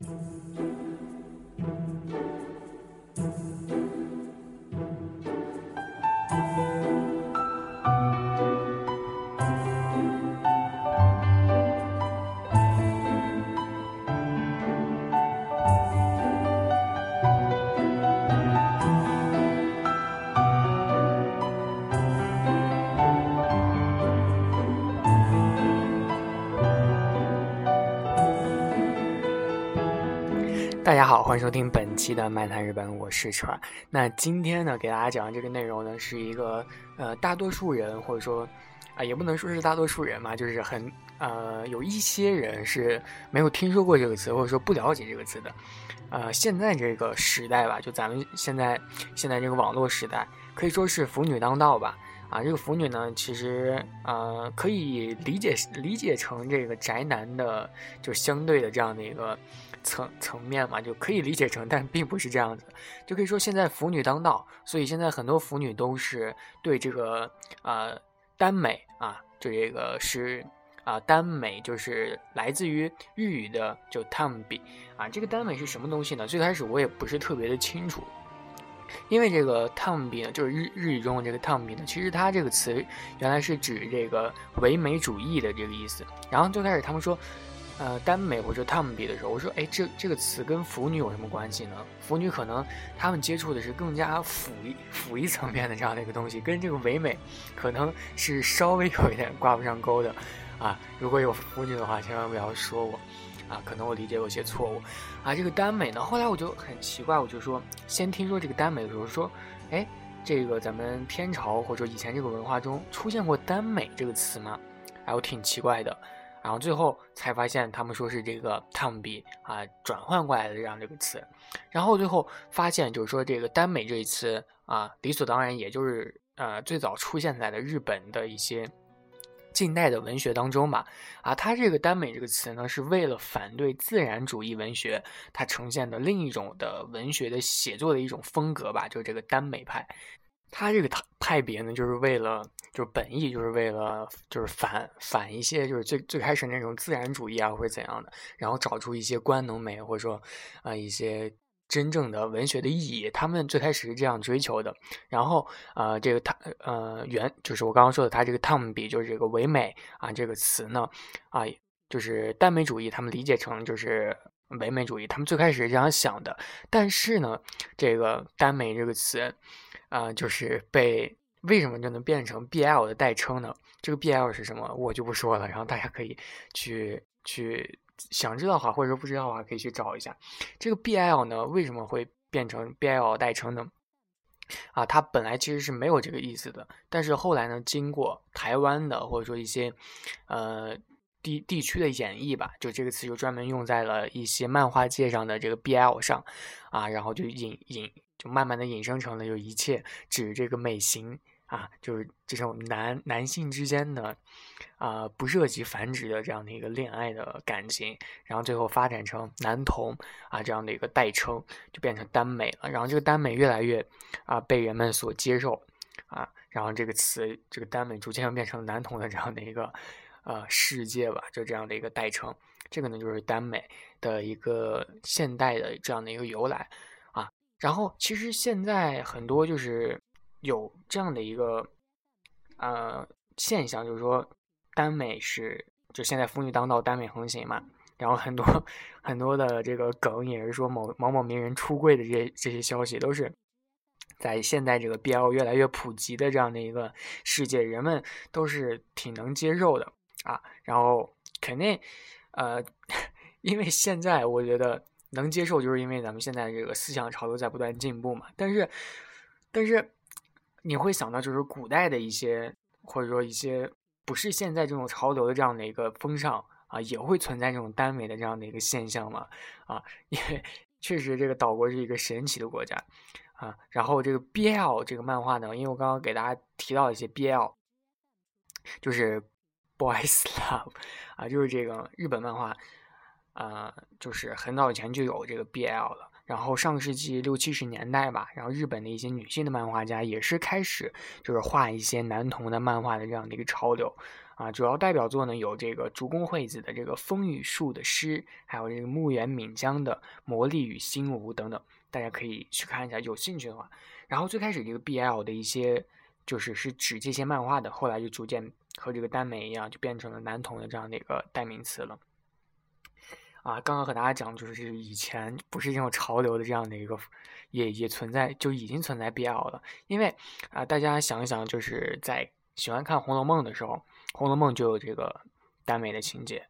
大欢迎收听本期的《漫谈日本》，我是川。那今天呢，给大家讲的这个内容呢，是一个呃，大多数人或者说啊，也不能说是大多数人嘛，就是很呃，有一些人是没有听说过这个词，或者说不了解这个词的。呃，现在这个时代吧，就咱们现在现在这个网络时代，可以说是腐女当道吧。啊，这个腐女呢，其实呃，可以理解理解成这个宅男的，就相对的这样的一个。层层面嘛，就可以理解成，但并不是这样子，就可以说现在腐女当道，所以现在很多腐女都是对这个呃耽美啊，就这个是啊耽美，就是来自于日语的就 tambi 啊，这个耽美是什么东西呢？最开始我也不是特别的清楚，因为这个 tambi 呢，就是日日语中的这个 tambi 呢，其实它这个词原来是指这个唯美主义的这个意思，然后最开始他们说。呃，耽美或者他们比的时候，我说，哎，这这个词跟腐女有什么关系呢？腐女可能他们接触的是更加腐一腐一层面的这样的一个东西，跟这个唯美可能是稍微有一点挂不上钩的，啊，如果有腐女的话，千万不要说我，啊，可能我理解有些错误，啊，这个耽美呢，后来我就很奇怪，我就说，先听说这个耽美的时候说，哎，这个咱们天朝或者以前这个文化中出现过耽美这个词吗？哎，我挺奇怪的。然后最后才发现，他们说是这个 “tombi” 啊转换过来的这样这个词，然后最后发现就是说这个耽美这一词啊，理所当然也就是呃最早出现在了日本的一些近代的文学当中吧。啊，它这个耽美这个词呢，是为了反对自然主义文学，它呈现的另一种的文学的写作的一种风格吧，就是这个耽美派。它这个派派别呢，就是为了。就本意就是为了就是反反一些就是最最开始那种自然主义啊或者怎样的，然后找出一些官能美或者说啊一些真正的文学的意义，他们最开始是这样追求的。然后呃这个他呃原就是我刚刚说的他这个 Tom 比就是这个唯美啊这个词呢啊就是耽美主义，他们理解成就是唯美主义，他们最开始是这样想的。但是呢这个耽美这个词啊就是被。为什么就能变成 BL 的代称呢？这个 BL 是什么，我就不说了。然后大家可以去去想知道的话，或者说不知道的话，可以去找一下。这个 BL 呢，为什么会变成 BL 代称呢？啊，它本来其实是没有这个意思的，但是后来呢，经过台湾的或者说一些呃地地区的演绎吧，就这个词就专门用在了一些漫画界上的这个 BL 上啊，然后就引引。就慢慢的引申成了，就一切指这个美型啊，就是这种男男性之间的啊不涉及繁殖的这样的一个恋爱的感情，然后最后发展成男同啊这样的一个代称，就变成耽美了。然后这个耽美越来越啊被人们所接受啊，然后这个词这个耽美逐渐变成男同的这样的一个呃世界吧，就这样的一个代称。这个呢就是耽美的一个现代的这样的一个由来。然后，其实现在很多就是有这样的一个呃现象，就是说耽美是就现在妇女当道，耽美横行嘛。然后很多很多的这个梗也是说某某某名人出柜的这些这些消息，都是在现在这个 BL 越来越普及的这样的一个世界，人们都是挺能接受的啊。然后肯定呃，因为现在我觉得。能接受，就是因为咱们现在这个思想潮流在不断进步嘛。但是，但是你会想到，就是古代的一些，或者说一些不是现在这种潮流的这样的一个风尚啊，也会存在这种耽美的这样的一个现象嘛？啊，因为确实这个岛国是一个神奇的国家啊。然后这个 BL 这个漫画呢，因为我刚刚给大家提到一些 BL，就是 Boys Love 啊，就是这个日本漫画。呃，就是很早以前就有这个 BL 了，然后上世纪六七十年代吧，然后日本的一些女性的漫画家也是开始就是画一些男童的漫画的这样的一个潮流，啊，主要代表作呢有这个竹宫惠子的这个《风雨树的诗》，还有这个木原敏江的《魔力与心无》等等，大家可以去看一下，有兴趣的话。然后最开始这个 BL 的一些就是是指这些漫画的，后来就逐渐和这个耽美一样，就变成了男同的这样的一个代名词了。啊，刚刚和大家讲，就是以前不是这种潮流的这样的一个，也也存在，就已经存在 BL 了。因为啊，大家想一想，就是在喜欢看《红楼梦》的时候，《红楼梦》就有这个耽美的情节，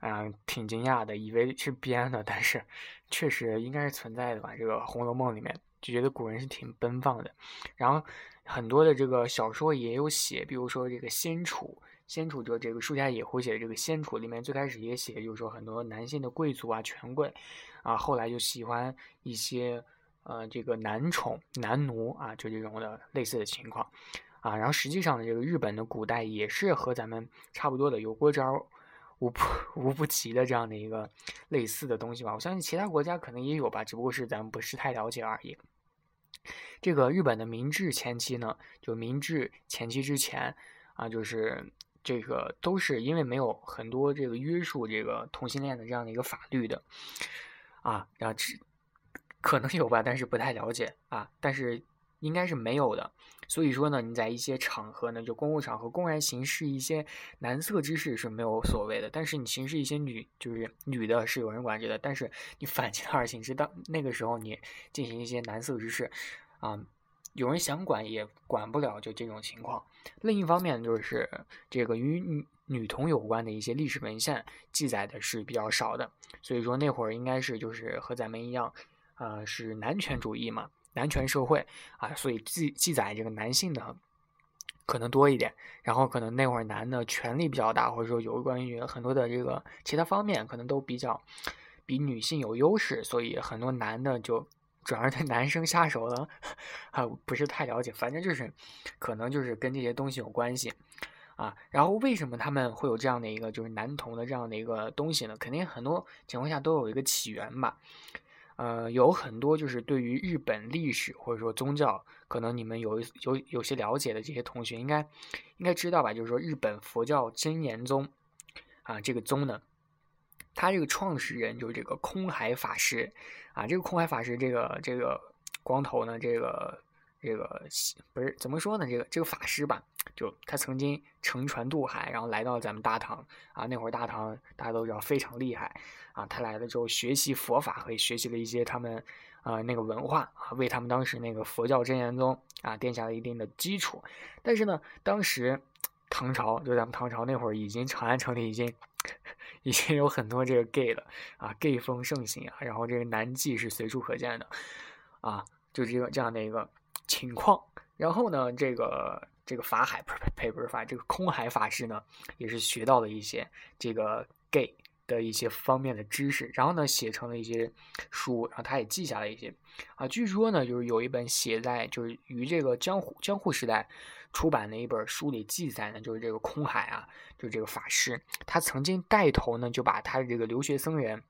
啊，挺惊讶的，以为是编的，但是确实应该是存在的吧。这个《红楼梦》里面就觉得古人是挺奔放的，然后很多的这个小说也有写，比如说这个仙楚。先楚者，这个书下野狐写的这个先楚里面，最开始也写，就是说很多男性的贵族啊、权贵啊，后来就喜欢一些呃这个男宠、男奴啊，就这种的类似的情况啊。然后实际上呢，这个日本的古代也是和咱们差不多的，有过招无不无不齐的这样的一个类似的东西吧。我相信其他国家可能也有吧，只不过是咱们不是太了解而已。这个日本的明治前期呢，就明治前期之前啊，就是。这个都是因为没有很多这个约束这个同性恋的这样的一个法律的，啊，然后只可能有吧，但是不太了解啊，但是应该是没有的。所以说呢，你在一些场合呢，就公共场合公然行事一些男色之事是没有所谓的，但是你行事一些女就是女的是有人管制的，但是你反其道而行之，当那个时候你进行一些男色之事，啊。有人想管也管不了，就这种情况。另一方面，就是这个与女女童有关的一些历史文献记载的是比较少的，所以说那会儿应该是就是和咱们一样，呃，是男权主义嘛，男权社会啊，所以记记载这个男性的可能多一点。然后可能那会儿男的权力比较大，或者说有关于很多的这个其他方面可能都比较比女性有优势，所以很多男的就。主要是对男生下手了，啊，不是太了解，反正就是，可能就是跟这些东西有关系，啊，然后为什么他们会有这样的一个就是男童的这样的一个东西呢？肯定很多情况下都有一个起源吧，呃，有很多就是对于日本历史或者说宗教，可能你们有有有些了解的这些同学应该应该知道吧，就是说日本佛教真言宗，啊，这个宗呢。他这个创始人就是这个空海法师，啊，这个空海法师这个这个光头呢，这个这个不是怎么说呢？这个这个法师吧，就他曾经乘船渡海，然后来到咱们大唐啊。那会儿大唐大家都知道非常厉害啊。他来了之后学习佛法，和学习了一些他们啊那个文化啊，为他们当时那个佛教真言宗啊奠下了一定的基础。但是呢，当时唐朝就咱们唐朝那会儿，已经长安城里已经。已经有很多这个 gay 了啊，gay 风盛行啊，然后这个男妓是随处可见的，啊，就这个这样的一个情况。然后呢，这个这个法海不是呸不是法，这个空海法师呢，也是学到了一些这个 gay 的一些方面的知识，然后呢，写成了一些书，然后他也记下了一些啊。据说呢，就是有一本写在就是于这个江户江户时代。出版的一本书里记载呢，就是这个空海啊，就是这个法师，他曾经带头呢，就把他的这个留学僧人，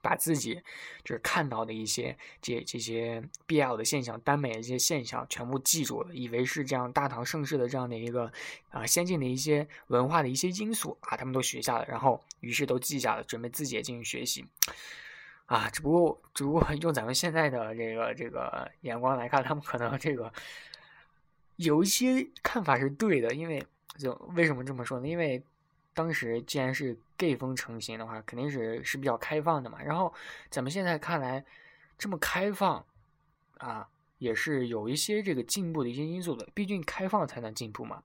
把自己就是看到的一些这这些必要的现象、耽美的一些现象全部记住了，以为是这样大唐盛世的这样的一个啊先进的一些文化的一些因素啊，他们都学下了，然后于是都记下了，准备自己也进行学习啊。只不过只不过用咱们现在的这个这个眼光来看，他们可能这个。有一些看法是对的，因为就为什么这么说呢？因为当时既然是 gay 风成型的话，肯定是是比较开放的嘛。然后咱们现在看来这么开放啊，也是有一些这个进步的一些因素的。毕竟开放才能进步嘛。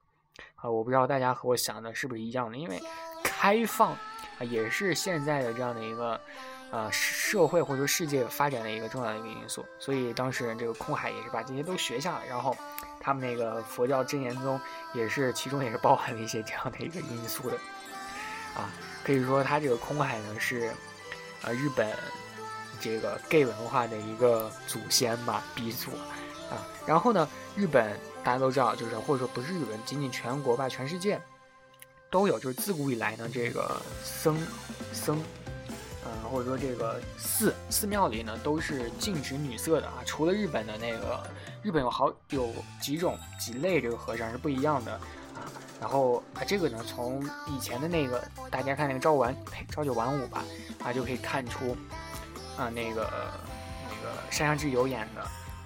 啊，我不知道大家和我想的是不是一样的，因为开放啊也是现在的这样的一个呃社会或者说世界发展的一个重要的一个因素。所以当时这个空海也是把这些都学下了，然后。他们那个佛教真言宗也是其中也是包含了一些这样的一个因素的，啊，可以说他这个空海呢是，呃，日本这个 gay 文化的一个祖先吧，鼻祖，啊，然后呢，日本大家都知道，就是或者说不是日本，仅仅全国吧，全世界都有，就是自古以来呢，这个僧僧。或者说这个寺寺庙里呢，都是禁止女色的啊，除了日本的那个，日本有好有几种几类这个和尚是不一样的啊，然后啊，这个呢，从以前的那个大家看那个朝晚呸朝九晚五吧，啊就可以看出啊那个那个山下智久演的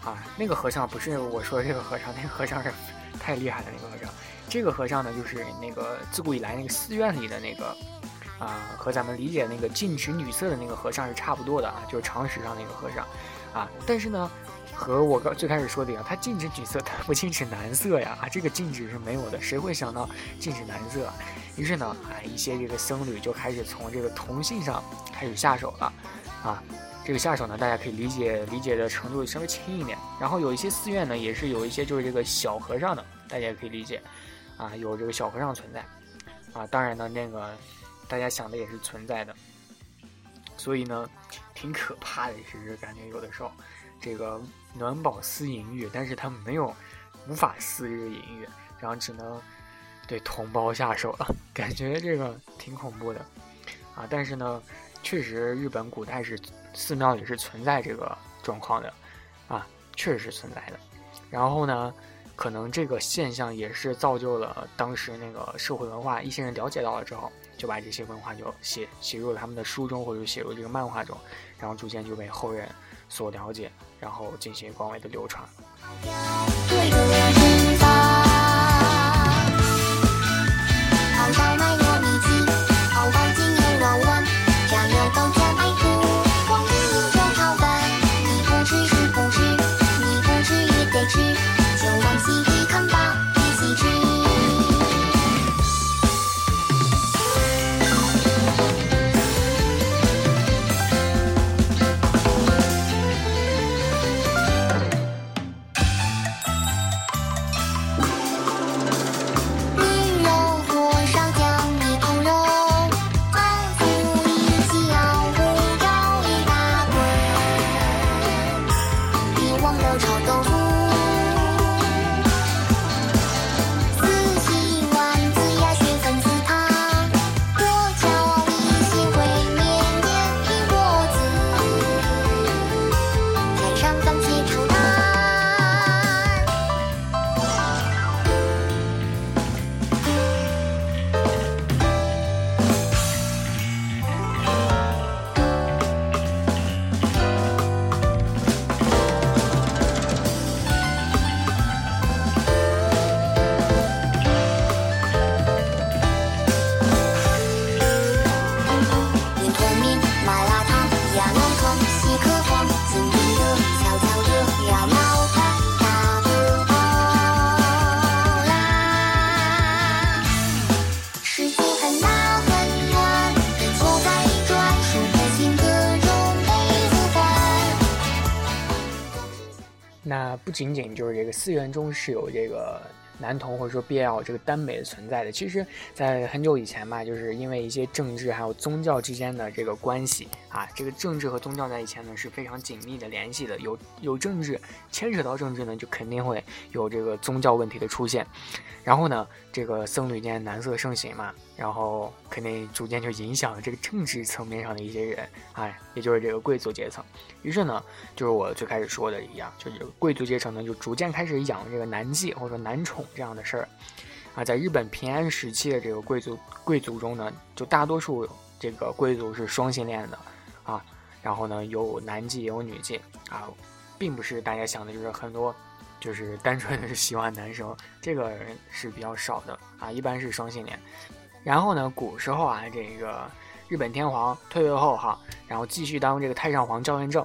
啊那个和尚不是我说的这个和尚，那个和尚是太厉害的那个和尚。这个和尚呢，就是那个自古以来那个寺院里的那个啊，和咱们理解那个禁止女色的那个和尚是差不多的啊，就是常识上那个和尚啊。但是呢。和我刚最开始说的一样，他禁止女色，他不禁止男色呀！啊，这个禁止是没有的，谁会想到禁止男色？于是呢，啊，一些这个僧侣就开始从这个同性上开始下手了，啊，这个下手呢，大家可以理解理解的程度稍微轻一点。然后有一些寺院呢，也是有一些就是这个小和尚的，大家也可以理解，啊，有这个小和尚存在，啊，当然呢，那个大家想的也是存在的，所以呢，挺可怕的，其实感觉有的时候。这个暖宝私淫欲，但是他没有无法私日淫欲，然后只能对同胞下手了，感觉这个挺恐怖的啊！但是呢，确实日本古代是寺庙里是存在这个状况的啊，确实是存在的。然后呢，可能这个现象也是造就了当时那个社会文化，一些人了解到了之后，就把这些文化就写写入了他们的书中，或者写入这个漫画中，然后逐渐就被后人所了解。然后进行广为的流传。仅仅就是这个寺院中是有这个男童或者说 BL 这个耽美的存在的，其实，在很久以前吧，就是因为一些政治还有宗教之间的这个关系啊，这个政治和宗教在以前呢是非常紧密的联系的，有有政治牵扯到政治呢，就肯定会有这个宗教问题的出现。然后呢，这个僧侣间男色盛行嘛，然后肯定逐渐就影响了这个政治层面上的一些人，哎，也就是这个贵族阶层。于是呢，就是我最开始说的一样，就是贵族阶层呢就逐渐开始养这个男妓或者说男宠这样的事儿。啊，在日本平安时期的这个贵族贵族中呢，就大多数这个贵族是双性恋的，啊，然后呢有男妓有女妓啊，并不是大家想的就是很多。就是单纯的是喜欢男生，这个人是比较少的啊，一般是双性恋。然后呢，古时候啊，这个日本天皇退位后哈，然后继续当这个太上皇赵元正。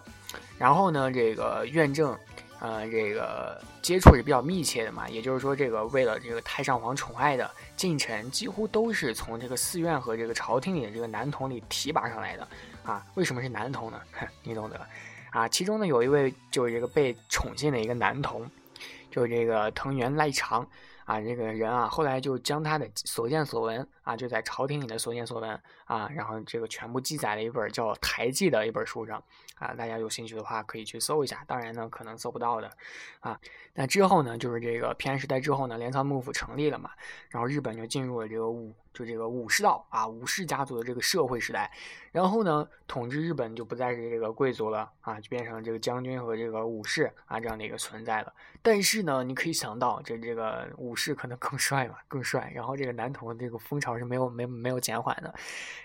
然后呢，这个院正，呃，这个接触是比较密切的嘛，也就是说，这个为了这个太上皇宠爱的近臣，几乎都是从这个寺院和这个朝廷里的这个男童里提拔上来的啊。为什么是男童呢？你懂得啊。其中呢，有一位就是这个被宠幸的一个男童。就是这个藤原赖长啊，这个人啊，后来就将他的所见所闻啊，就在朝廷里的所见所闻啊，然后这个全部记载了一本叫《台记》的一本书上啊，大家有兴趣的话可以去搜一下，当然呢，可能搜不到的啊。那之后呢，就是这个平安时代之后呢，镰仓幕府成立了嘛，然后日本就进入了这个武，就这个武士道啊，武士家族的这个社会时代。然后呢，统治日本就不再是这个贵族了啊，就变成这个将军和这个武士啊这样的一个存在了。但是呢，你可以想到，这这个武士可能更帅嘛，更帅。然后这个男童的这个风潮是没有没没有减缓的。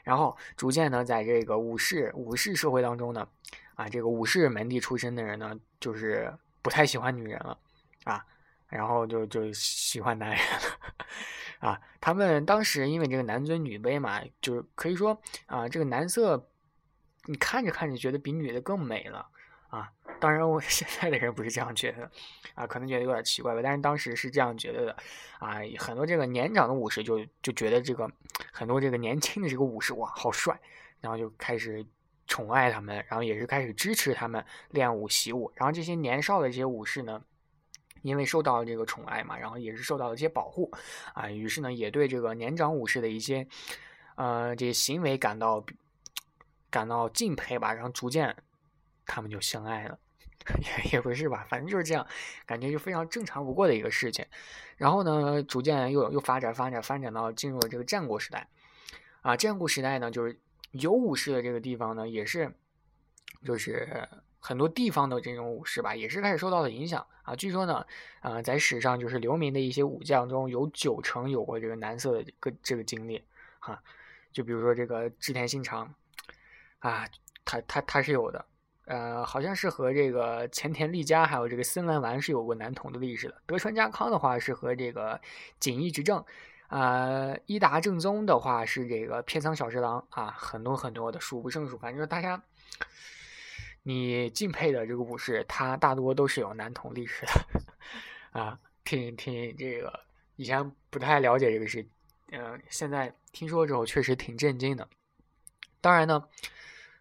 然后逐渐呢，在这个武士武士社会当中呢，啊，这个武士门第出身的人呢，就是不太喜欢女人了啊。然后就就喜欢男人了，啊，他们当时因为这个男尊女卑嘛，就是可以说啊，这个男色，你看着看着觉得比女的更美了啊。当然，我 现在的人不是这样觉得，啊，可能觉得有点奇怪吧。但是当时是这样觉得的，啊，很多这个年长的武士就就觉得这个很多这个年轻的这个武士哇好帅，然后就开始宠爱他们，然后也是开始支持他们练武习武。然后这些年少的这些武士呢。因为受到了这个宠爱嘛，然后也是受到了一些保护，啊，于是呢，也对这个年长武士的一些，呃，这些行为感到感到敬佩吧，然后逐渐他们就相爱了，也也不是吧，反正就是这样，感觉就非常正常不过的一个事情。然后呢，逐渐又又发展发展发展到进入了这个战国时代，啊，战国时代呢，就是有武士的这个地方呢，也是就是。很多地方的这种武士吧，也是开始受到了影响啊。据说呢，啊，在史上就是留名的一些武将中有九成有过这个男色的个这个经历，哈。就比如说这个织田信长，啊，他他他是有的，呃，好像是和这个前田利家还有这个森兰丸是有过男童的历史的。德川家康的话是和这个锦衣执政，啊，伊达正宗的话是这个片仓小十郎啊，很多很多的数不胜数，反正大家。你敬佩的这个武士，他大多都是有男童历史的，啊，挺挺这个以前不太了解这个事，嗯，现在听说之后确实挺震惊的。当然呢，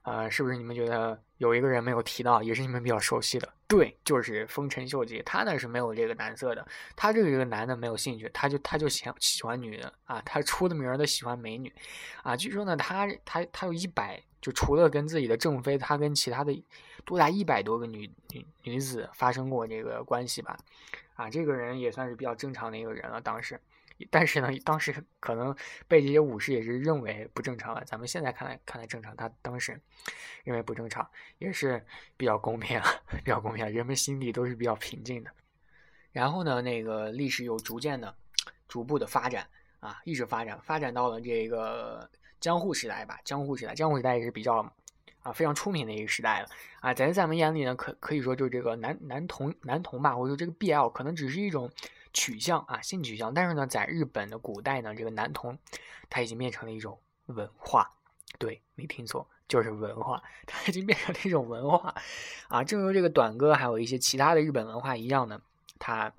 呃，是不是你们觉得有一个人没有提到，也是你们比较熟悉的？对，就是丰臣秀吉，他呢是没有这个男色的，他对这个男的没有兴趣，他就他就喜喜欢女的啊，他出的名儿的喜欢美女，啊，据说呢，他他他有一百。就除了跟自己的正妃，他跟其他的多达一百多个女女女子发生过这个关系吧，啊，这个人也算是比较正常的一个人了。当时，但是呢，当时可能被这些武士也是认为不正常了。咱们现在看来看来正常，他当时认为不正常，也是比较公平啊，比较公平，人们心里都是比较平静的。然后呢，那个历史又逐渐的、逐步的发展啊，一直发展，发展到了这个。江户时代吧，江户时代，江户时代也是比较啊非常出名的一个时代了啊，在咱们眼里呢，可可以说就是这个男男童男童吧，或者说这个 BL 可能只是一种取向啊性取向，但是呢，在日本的古代呢，这个男童他已经变成了一种文化，对，没听错，就是文化，它已经变成了一种文化啊，正如这个短歌还有一些其他的日本文化一样呢，它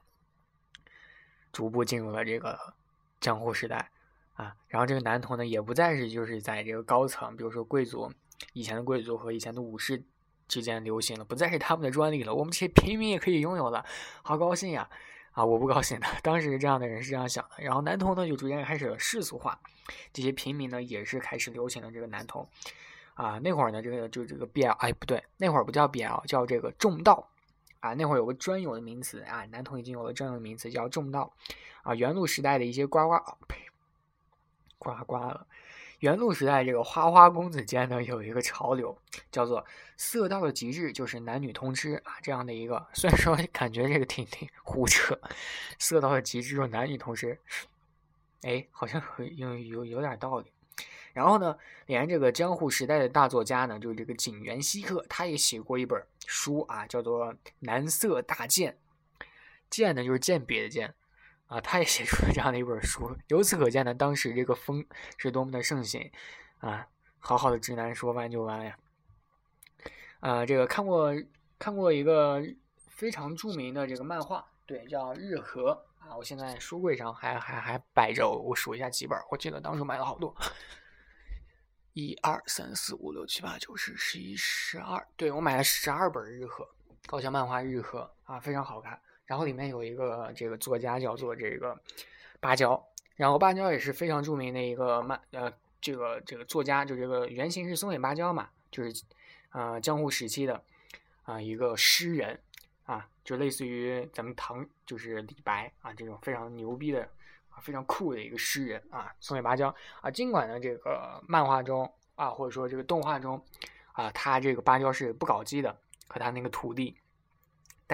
逐步进入了这个江户时代。啊，然后这个男童呢，也不再是就是在这个高层，比如说贵族，以前的贵族和以前的武士之间流行了，不再是他们的专利了，我们这些平民也可以拥有了，好高兴呀！啊，我不高兴的，当时这样的人是这样想的。然后男童呢，就逐渐开始了世俗化，这些平民呢，也是开始流行了这个男童。啊，那会儿呢，这个就这个 BL，哎，不对，那会儿不叫 BL，叫这个重道。啊，那会儿有个专有的名词啊，男童已经有了专有的名词叫重道。啊，元禄时代的一些呱呱，呸。呱呱了！元禄时代这个花花公子间呢，有一个潮流，叫做“色到的极致就是男女通吃”啊，这样的一个，虽然说 感觉这个挺挺 胡扯，“色到的极致就是男女通吃”，哎，好像有有有点道理。然后呢，连这个江户时代的大作家呢，就是这个井原西克，他也写过一本书啊，叫做《男色大鉴》，鉴呢就是鉴别的鉴。啊，他也写出了这样的一本书，由此可见呢，当时这个风是多么的盛行啊！好好的直男说完就完呀！啊，这个看过看过一个非常著名的这个漫画，对，叫《日和》啊，我现在书柜上还还还摆着，我数一下几本，我记得当时买了好多，一二三四五六七八九十十一十二，对我买了十二本《日和》高校漫画《日和》啊，非常好看。然后里面有一个这个作家叫做这个芭蕉，然后芭蕉也是非常著名的一个漫呃这个这个作家，就这个原型是松野芭蕉嘛，就是呃江户时期的啊一个诗人啊，就类似于咱们唐就是李白啊这种非常牛逼的啊，非常酷的一个诗人啊，松尾芭蕉啊。尽管呢，这个漫画中啊，或者说这个动画中啊，他这个芭蕉是不搞基的，和他那个徒弟。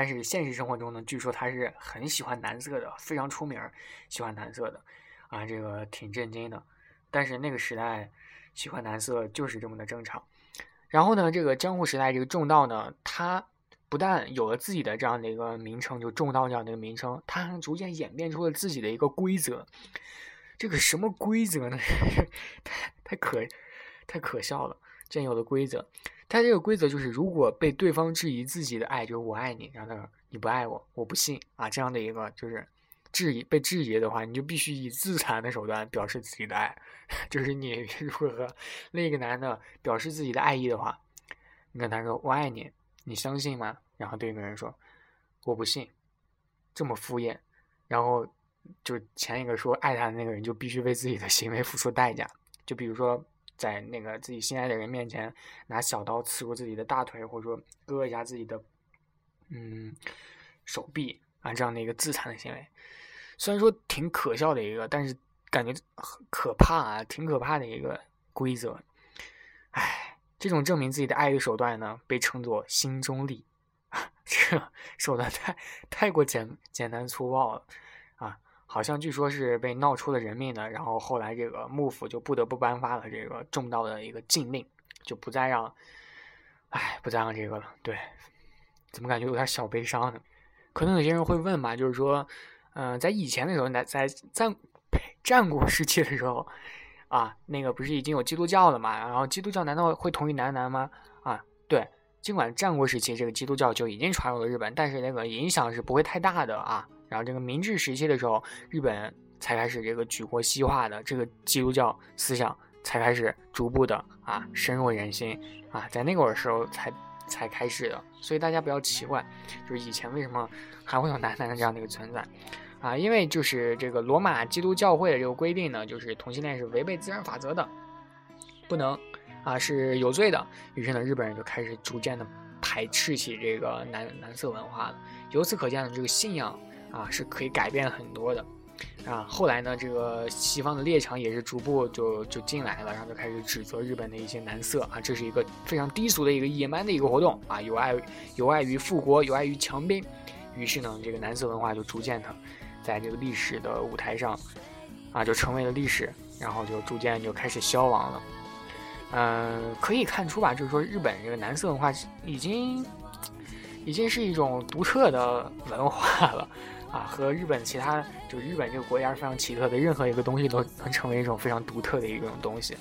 但是现实生活中呢，据说他是很喜欢男色的，非常出名，喜欢男色的啊，这个挺震惊的。但是那个时代喜欢男色就是这么的正常。然后呢，这个江户时代这个重道呢，他不但有了自己的这样的一个名称，就重道这样的一个名称，他还逐渐演变出了自己的一个规则。这个什么规则呢？太太可太可笑了！竟有的规则。他这个规则就是，如果被对方质疑自己的爱，就是我爱你，然后他说你不爱我，我不信啊，这样的一个就是质疑被质疑的话，你就必须以自残的手段表示自己的爱。就是你 如果和另一个男的表示自己的爱意的话，你跟他说我爱你，你相信吗？然后对面人说我不信，这么敷衍。然后就前一个说爱他的那个人就必须为自己的行为付出代价，就比如说。在那个自己心爱的人面前拿小刀刺入自己的大腿，或者说割一下自己的嗯手臂啊，这样的一个自残的行为，虽然说挺可笑的一个，但是感觉可怕啊，挺可怕的一个规则。唉，这种证明自己的爱的手段呢，被称作心中力啊，这手段太太过简简单粗暴了。好像据说是被闹出了人命的，然后后来这个幕府就不得不颁发了这个重道的一个禁令，就不再让，哎，不再让这个了。对，怎么感觉有点小悲伤呢？可能有些人会问吧，就是说，嗯，在以前的时候，在在战战国时期的时候，啊，那个不是已经有基督教了嘛？然后基督教难道会同意男男吗？啊，对，尽管战国时期这个基督教就已经传入了日本，但是那个影响是不会太大的啊。然后这个明治时期的时候，日本才开始这个举国西化的这个基督教思想才开始逐步的啊深入人心啊，在那个时候才才开始的，所以大家不要奇怪，就是以前为什么还会有男男的这样的一个存在啊？因为就是这个罗马基督教会的这个规定呢，就是同性恋是违背自然法则的，不能啊是有罪的。于是呢，日本人就开始逐渐的排斥起这个男男色文化了。由此可见呢，这个信仰。啊，是可以改变很多的，啊，后来呢，这个西方的列强也是逐步就就进来了，然后就开始指责日本的一些男色啊，这是一个非常低俗的一个野蛮的一个活动啊，有碍有碍于富国，有碍于强兵，于是呢，这个男色文化就逐渐的在这个历史的舞台上啊，就成为了历史，然后就逐渐就开始消亡了。嗯，可以看出吧，就是说日本这个男色文化已经已经是一种独特的文化了。啊，和日本其他就日本这个国家是非常奇特的，任何一个东西都能成为一种非常独特的一种东西，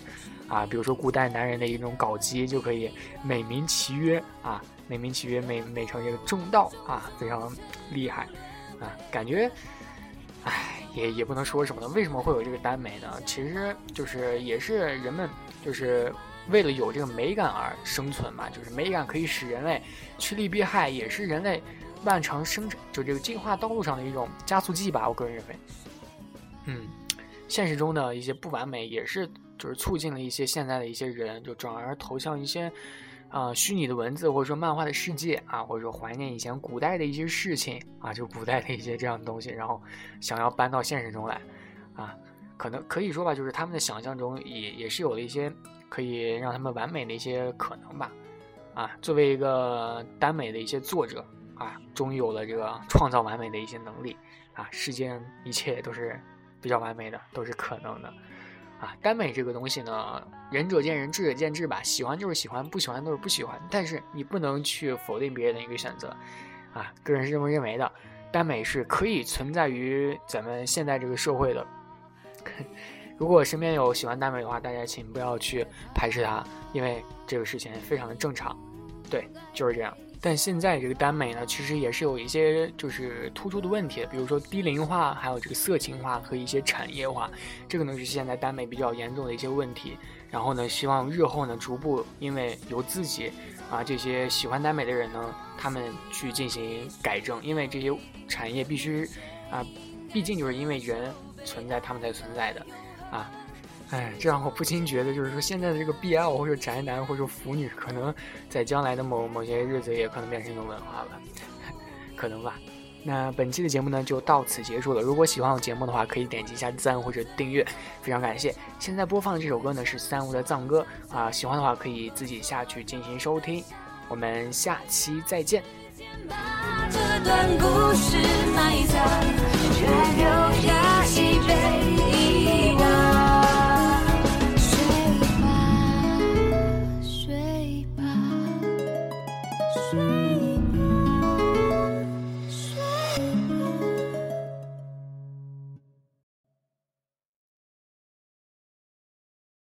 啊，比如说古代男人的一种搞基就可以美名其曰啊，美名其曰美美成这个正道啊，非常厉害啊，感觉，唉，也也不能说什么呢？为什么会有这个耽美呢？其实就是也是人们就是为了有这个美感而生存嘛，就是美感可以使人类趋利避害，也是人类。漫长生长就这个进化道路上的一种加速剂吧，我个人认为。嗯，现实中的一些不完美也是就是促进了一些现在的一些人就转而投向一些啊虚拟的文字或者说漫画的世界啊，或者说怀念以前古代的一些事情啊，就古代的一些这样的东西，然后想要搬到现实中来啊，可能可以说吧，就是他们的想象中也也是有了一些可以让他们完美的一些可能吧。啊，作为一个耽美的一些作者。啊，终于有了这个创造完美的一些能力啊！世间一切都是比较完美的，都是可能的啊！耽美这个东西呢，仁者见仁，智者见智吧。喜欢就是喜欢，不喜欢都是不喜欢。但是你不能去否定别人的一个选择啊！个人是这么认为的，耽美是可以存在于咱们现在这个社会的。如果身边有喜欢耽美的话，大家请不要去排斥它，因为这个事情非常的正常。对，就是这样。但现在这个耽美呢，其实也是有一些就是突出的问题，比如说低龄化，还有这个色情化和一些产业化，这个呢是现在耽美比较严重的一些问题。然后呢，希望日后呢逐步，因为由自己啊这些喜欢耽美的人呢，他们去进行改正，因为这些产业必须啊，毕竟就是因为人存在，他们才存在的啊。哎，这让我不禁觉得，就是说现在的这个 BL 或者宅男或者腐女，可能在将来的某某些日子，也可能变成一种文化了，可能吧。那本期的节目呢就到此结束了。如果喜欢我节目的话，可以点击一下赞或者订阅，非常感谢。现在播放的这首歌呢是三无的藏歌啊，喜欢的话可以自己下去进行收听。我们下期再见。这段故事埋藏，却留下